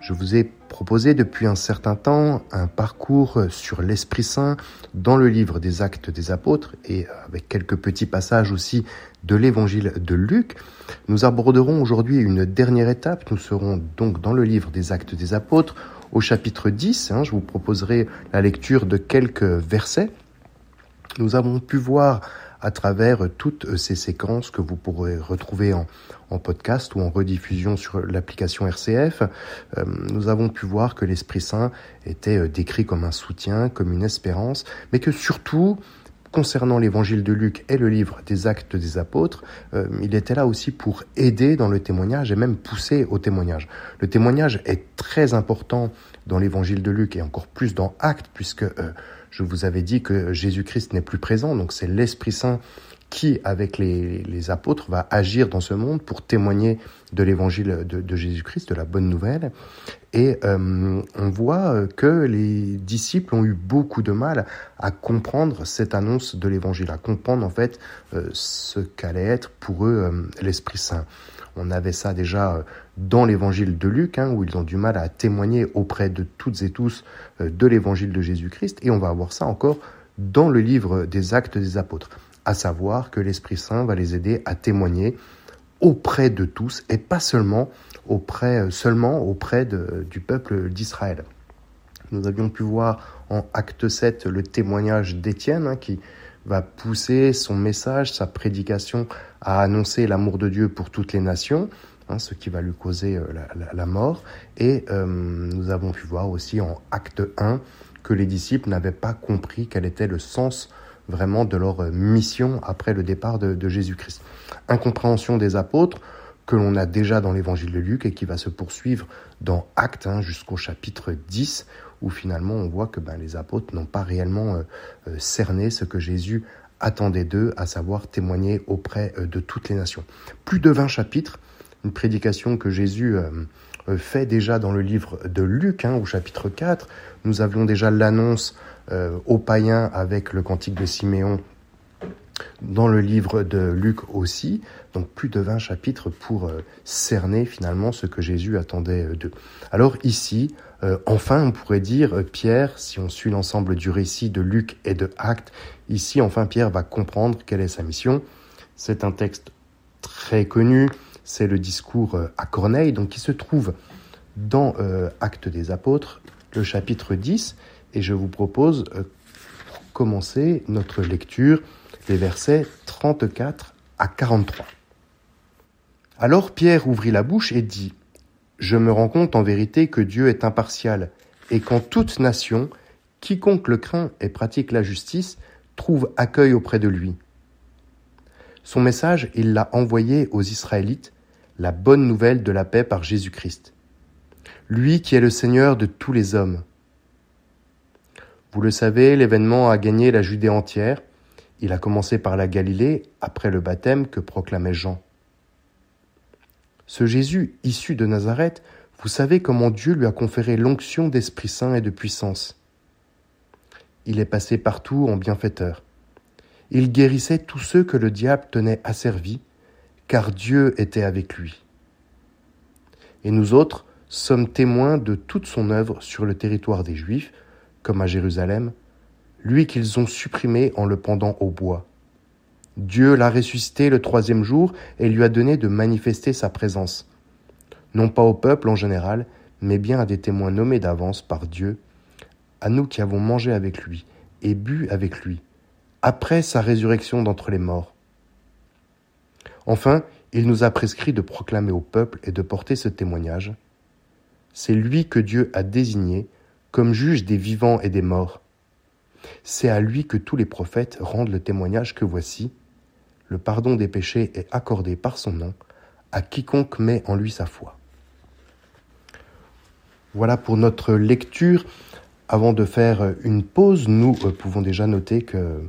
Je vous ai proposé depuis un certain temps un parcours sur l'Esprit Saint dans le livre des Actes des Apôtres et avec quelques petits passages aussi de l'évangile de Luc. Nous aborderons aujourd'hui une dernière étape. Nous serons donc dans le livre des Actes des Apôtres au chapitre 10. Hein. je vous proposerai la lecture de quelques versets. Nous avons pu voir à travers toutes ces séquences que vous pourrez retrouver en, podcast ou en rediffusion sur l'application RCF, euh, nous avons pu voir que l'Esprit Saint était euh, décrit comme un soutien, comme une espérance, mais que surtout, concernant l'évangile de Luc et le livre des actes des apôtres, euh, il était là aussi pour aider dans le témoignage et même pousser au témoignage. Le témoignage est très important dans l'évangile de Luc et encore plus dans Actes, puisque je vous avais dit que Jésus-Christ n'est plus présent, donc c'est l'Esprit Saint qui, avec les, apôtres, va agir dans ce monde pour témoigner de l'évangile de, Jésus-Christ, de la bonne nouvelle. Et euh, on voit que les disciples ont eu beaucoup de mal à comprendre cette annonce de l'évangile, à comprendre en fait euh, ce qu'allait être pour eux euh, l'Esprit Saint. On avait ça déjà dans l'évangile de Luc, hein, où ils ont du mal à témoigner auprès de toutes et tous euh, de l'évangile de Jésus-Christ, et on va avoir ça encore dans le livre des actes des apôtres, à savoir que l'Esprit Saint va les aider à témoigner auprès de tous, et pas seulement auprès, euh, seulement auprès du peuple d'Israël. Nous avions pu voir en acte 7 le témoignage d'Étienne, hein, qui va pousser son message, sa prédication à annoncer l'amour de Dieu pour toutes les nations. Hein, ce qui va lui causer euh, la, mort. Et euh, nous avons pu voir aussi en acte 1 que les disciples n'avaient pas compris quel était le sens vraiment de leur euh, mission après le départ de, Jésus-Christ. Incompréhension des apôtres que l'on a déjà dans l'évangile de Luc et qui va se poursuivre dans Actes hein, jusqu'au chapitre 10 où finalement on voit que ben, les apôtres n'ont pas réellement cerné ce que Jésus attendait d'eux, à savoir témoigner auprès de toutes les nations. Plus de 20 chapitres une prédication que Jésus euh, euh, fait déjà dans le livre de Luc, hein, au chapitre 4. Nous avions déjà l'annonce euh, aux païens avec le cantique de Siméon dans le livre de Luc aussi, donc plus de 20 chapitres pour cerner finalement ce que Jésus attendait d'eux. Alors ici, enfin on pourrait dire, Pierre, si on suit l'ensemble du récit de Luc et de Actes, ici enfin Pierre va comprendre quelle est sa mission. C'est un texte très connu, c'est le discours euh, à Corneille, donc qui se trouve dans euh, Actes des Apôtres, le chapitre 10, et je vous propose, euh, pour commencer notre lecture, les versets 34 à 43. Alors Pierre ouvrit la bouche et dit, Je me rends compte en vérité que Dieu est impartial, et qu'en toute nation, quiconque le craint et pratique la justice trouve accueil auprès de lui. Son message, il l'a envoyé aux Israélites la bonne nouvelle de la paix par Jésus-Christ. Lui qui est le Seigneur de tous les hommes. Vous le savez, l'événement a gagné la Judée entière. Il a commencé par la Galilée, après le baptême que proclamait Jean. Ce Jésus, issu de Nazareth, vous savez comment Dieu lui a conféré l'onction d'Esprit Saint et de puissance. Il est passé partout en bienfaiteur. Il guérissait tous ceux que le diable tenait asservis, car Dieu était avec lui. Et nous autres sommes témoins de toute son œuvre sur le territoire des Juifs, comme à Jérusalem, lui qu'ils ont supprimé en le pendant au bois. Dieu l'a ressuscité le troisième jour et lui a donné de manifester sa présence, non pas au peuple en général, mais bien à des témoins nommés d'avance par Dieu, à nous qui avons mangé avec lui et bu avec lui, après sa résurrection d'entre les morts Enfin, il nous a prescrit de proclamer au peuple et de porter ce témoignage. C'est lui que Dieu a désigné comme juge des vivants et des morts. C'est à lui que tous les prophètes rendent le témoignage que voici, le pardon des péchés est accordé par son nom à quiconque met en lui sa foi. Voilà pour notre lecture. Avant de faire une pause, nous euh, pouvons déjà noter que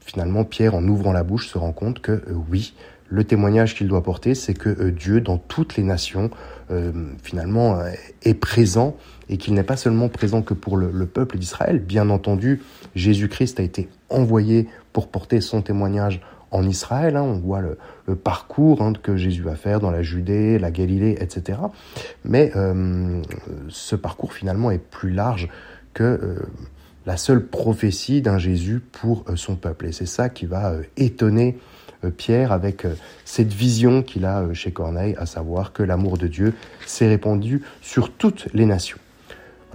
finalement Pierre, en ouvrant la bouche, se rend compte que euh, oui, le témoignage qu'il doit porter, c'est que Dieu, dans toutes les nations, finalement, est présent et qu'il n'est pas seulement présent que pour le, peuple d'Israël. Bien entendu, Jésus-Christ a été envoyé pour porter son témoignage en Israël. Hein. on voit le, parcours hein, que Jésus va faire dans la Judée, la Galilée, etc. Mais ce parcours finalement est plus large que la seule prophétie d'un Jésus pour euh, son peuple. Et c'est ça qui va euh, étonner euh, Pierre avec cette vision qu'il a chez Corneille, à savoir que l'amour de Dieu s'est répandu sur toutes les nations.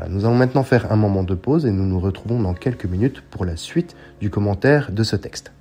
nous allons maintenant faire un moment de pause et nous nous retrouvons dans quelques minutes pour la suite du commentaire de ce texte.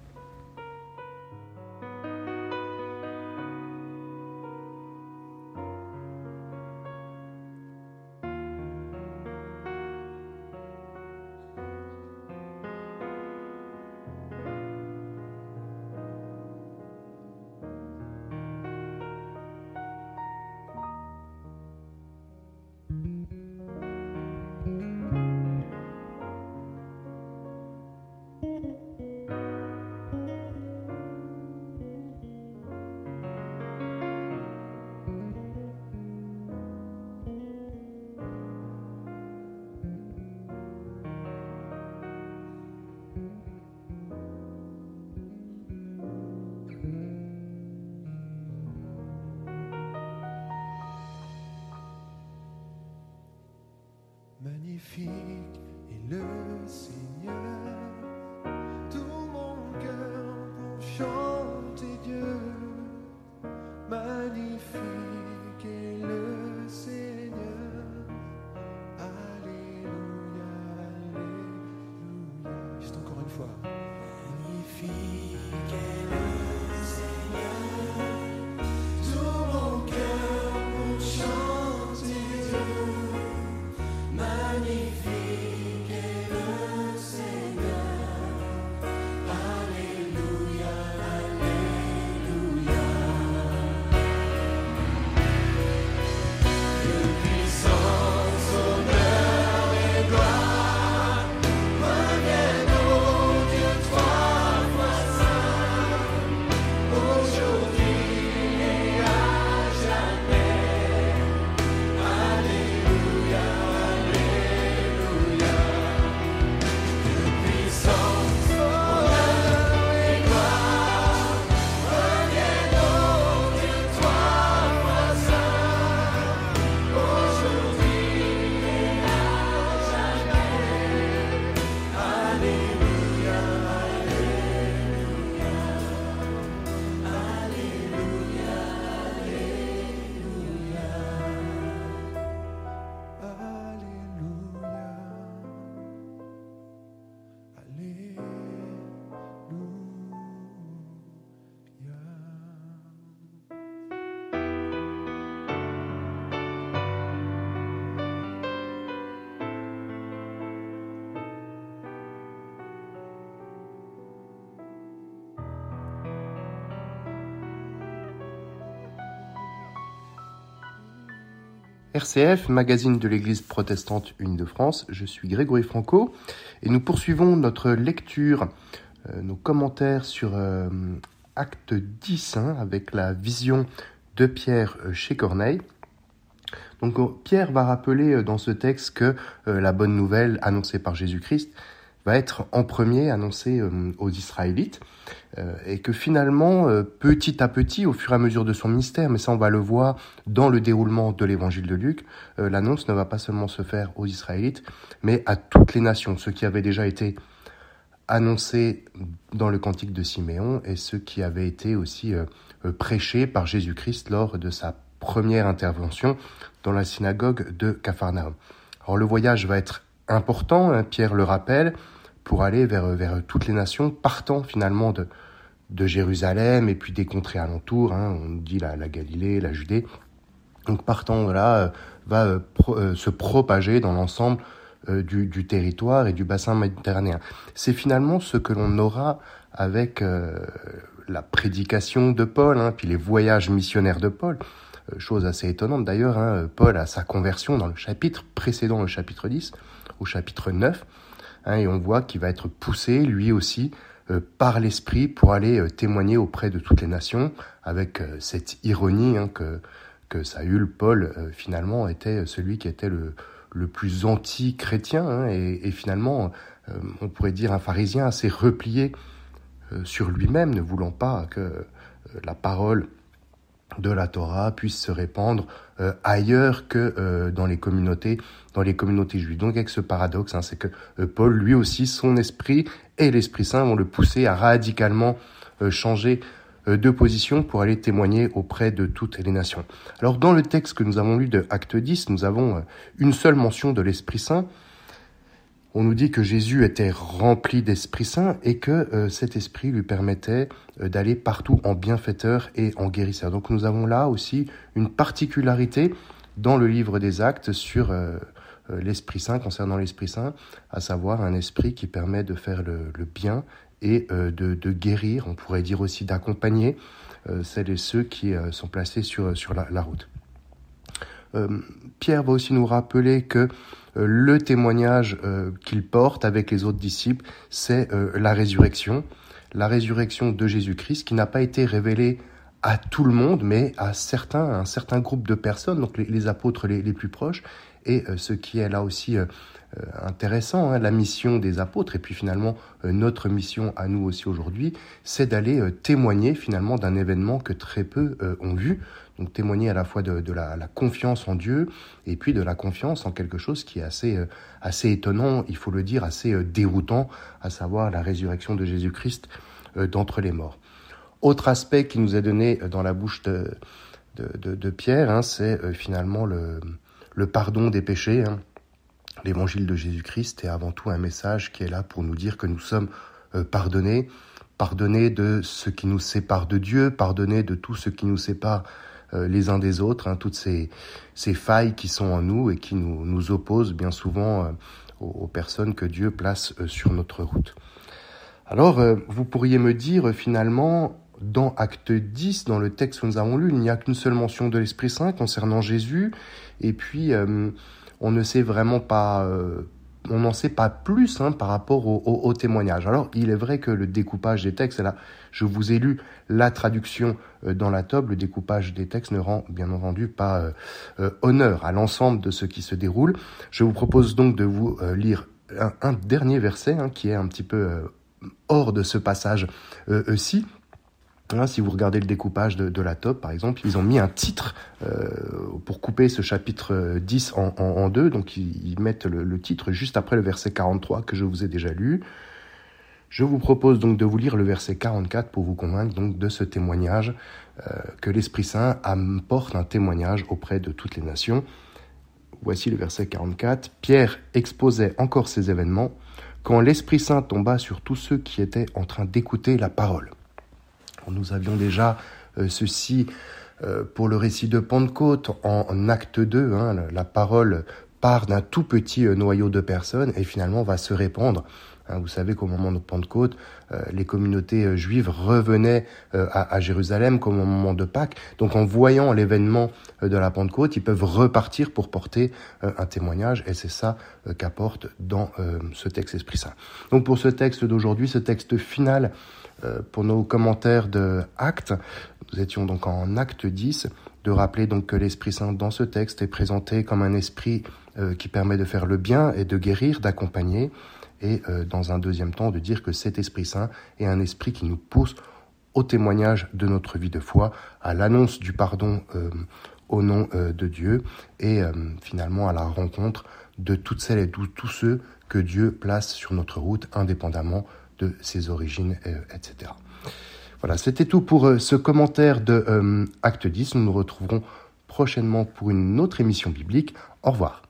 RCF, magazine de l'Église protestante une de France, je suis Grégory Franco et nous poursuivons notre lecture, euh, nos commentaires sur euh, Acte 10 hein, avec la vision de Pierre euh, chez Corneille. Donc Pierre va rappeler dans ce texte que la bonne nouvelle annoncée par Jésus-Christ va être en premier annoncée euh, aux Israélites euh, et que finalement, euh, petit à petit, au fur et à mesure de son ministère, mais ça on va le voir dans le déroulement de l'évangile de Luc, l'annonce ne va pas seulement se faire aux Israélites, mais à toutes les nations, ce qui avait déjà été annoncé dans le cantique de Siméon et ce qui avait été aussi prêché par Jésus-Christ lors de sa première intervention dans la synagogue de Capharnaüm. Alors le voyage va être important, hein, Pierre le rappelle, pour aller vers, vers toutes les nations, partant finalement de, de Jérusalem et puis des contrées alentours, hein, on dit la, la Galilée, la Judée. Donc partant de là, euh, va euh, euh, se propager dans l'ensemble du, du territoire et du bassin méditerranéen. C'est finalement ce que l'on aura avec la prédication de Paul, hein, puis les voyages missionnaires de Paul. Chose assez étonnante d'ailleurs, hein, Paul a sa conversion dans le chapitre précédent, le chapitre 10, chapitre 9, hein, et on voit qu'il va être poussé lui aussi euh, par l'Esprit pour aller euh, témoigner auprès de toutes les nations, avec euh, cette ironie hein, que, Saül, Paul, finalement, était celui qui était le, plus anti-chrétien, hein, et, finalement, on pourrait dire un pharisien assez replié sur lui-même, ne voulant pas que la parole de la Torah puisse se répandre euh, ailleurs que euh, dans les communautés dans les communautés juives. Donc avec ce paradoxe, hein, c'est que euh, Paul, lui aussi, son esprit et l'Esprit Saint vont le pousser à radicalement euh, changer euh, de position pour aller témoigner auprès de toutes les nations. Alors dans le texte que nous avons lu de Acte 10, nous avons une seule mention de l'Esprit Saint. On nous dit que Jésus était rempli d'Esprit Saint et que euh, cet esprit lui permettait euh, d'aller partout en bienfaiteur et en guérisseur. Donc nous avons là aussi une particularité dans le livre des actes sur euh, l'Esprit Saint, concernant l'Esprit Saint, à savoir un esprit qui permet de faire le, bien et de, guérir, on pourrait dire aussi d'accompagner celles et ceux qui sont placés sur, la route. Euh, Pierre va aussi nous rappeler que euh, le témoignage euh, qu'il porte avec les autres disciples, c'est la résurrection, la résurrection de Jésus-Christ qui n'a pas été révélée à tout le monde, mais à certains, à un certain groupe de personnes, donc les, apôtres les, plus proches, et ce qui est là aussi intéressant, hein, la mission des apôtres, et puis finalement notre mission à nous aussi aujourd'hui, c'est d'aller témoigner finalement d'un événement que très peu ont vu, donc témoigner à la fois de, la, confiance en Dieu et puis de la confiance en quelque chose qui est assez, euh, assez étonnant, il faut le dire, assez euh, déroutant, à savoir la résurrection de Jésus-Christ euh, d'entre les morts. Autre aspect qui nous est donné dans la bouche de, Pierre, hein, c'est finalement le, pardon des péchés. Hein. L'évangile de Jésus-Christ est avant tout un message qui est là pour nous dire que nous sommes pardonnés, pardonnés de ce qui nous sépare de Dieu, pardonnés de tout ce qui nous sépare les uns des autres, hein, toutes ces, ces, failles qui sont en nous et qui nous, nous opposent bien souvent euh, aux, personnes que Dieu place euh, sur notre route. Alors, euh, vous pourriez me dire finalement, dans Acte 10, dans le texte que nous avons lu, il n'y a qu'une seule mention de l'Esprit Saint concernant Jésus, et puis euh, on ne sait vraiment pas, euh, on n'en sait pas plus hein, par rapport au, au, témoignage. Alors, il est vrai que le découpage des textes, là, je vous ai lu la traduction euh, dans la table, le découpage des textes ne rend bien entendu pas euh, euh, honneur à l'ensemble de ce qui se déroule. Je vous propose donc de vous lire un, dernier verset hein, qui est un petit peu hors de ce passage-ci, Hein, si vous regardez le découpage de, la top, par exemple, ils ont mis un titre euh, pour couper ce chapitre 10 en, en, deux. Donc, ils, mettent le, le, titre juste après le verset 43 que je vous ai déjà lu. Je vous propose donc de vous lire le verset 44 pour vous convaincre donc de ce témoignage euh, que l'Esprit Saint apporte un témoignage auprès de toutes les nations. Voici le verset 44. Pierre exposait encore ces événements quand l'Esprit Saint tomba sur tous ceux qui étaient en train d'écouter la parole. Nous avions déjà euh, ceci euh, pour le récit de Pentecôte en, acte 2. Hein, la parole part d'un tout petit euh, noyau de personnes et finalement va se répandre. Hein, vous savez qu'au moment de Pentecôte, euh, les communautés euh, juives revenaient euh, à, Jérusalem comme au moment de Pâques. Donc en voyant l'événement de la Pentecôte, ils peuvent repartir pour porter un témoignage et c'est ça qu'apporte dans ce texte Esprit Saint. Donc pour ce texte d'aujourd'hui, ce texte final, pour nos commentaires de Actes, nous étions donc en Acte 10, de rappeler donc que l'Esprit Saint dans ce texte est présenté comme un esprit euh, qui permet de faire le bien et de guérir, d'accompagner, et euh, dans un deuxième temps de dire que cet Esprit Saint est un esprit qui nous pousse au témoignage de notre vie de foi, à l'annonce du pardon euh, au nom de Dieu, et finalement à la rencontre de toutes celles et tous ceux que Dieu place sur notre route, indépendamment de ses origines, etc. Voilà, c'était tout pour euh, ce commentaire de euh, Acte 10. Nous nous retrouverons prochainement pour une autre émission biblique. Au revoir.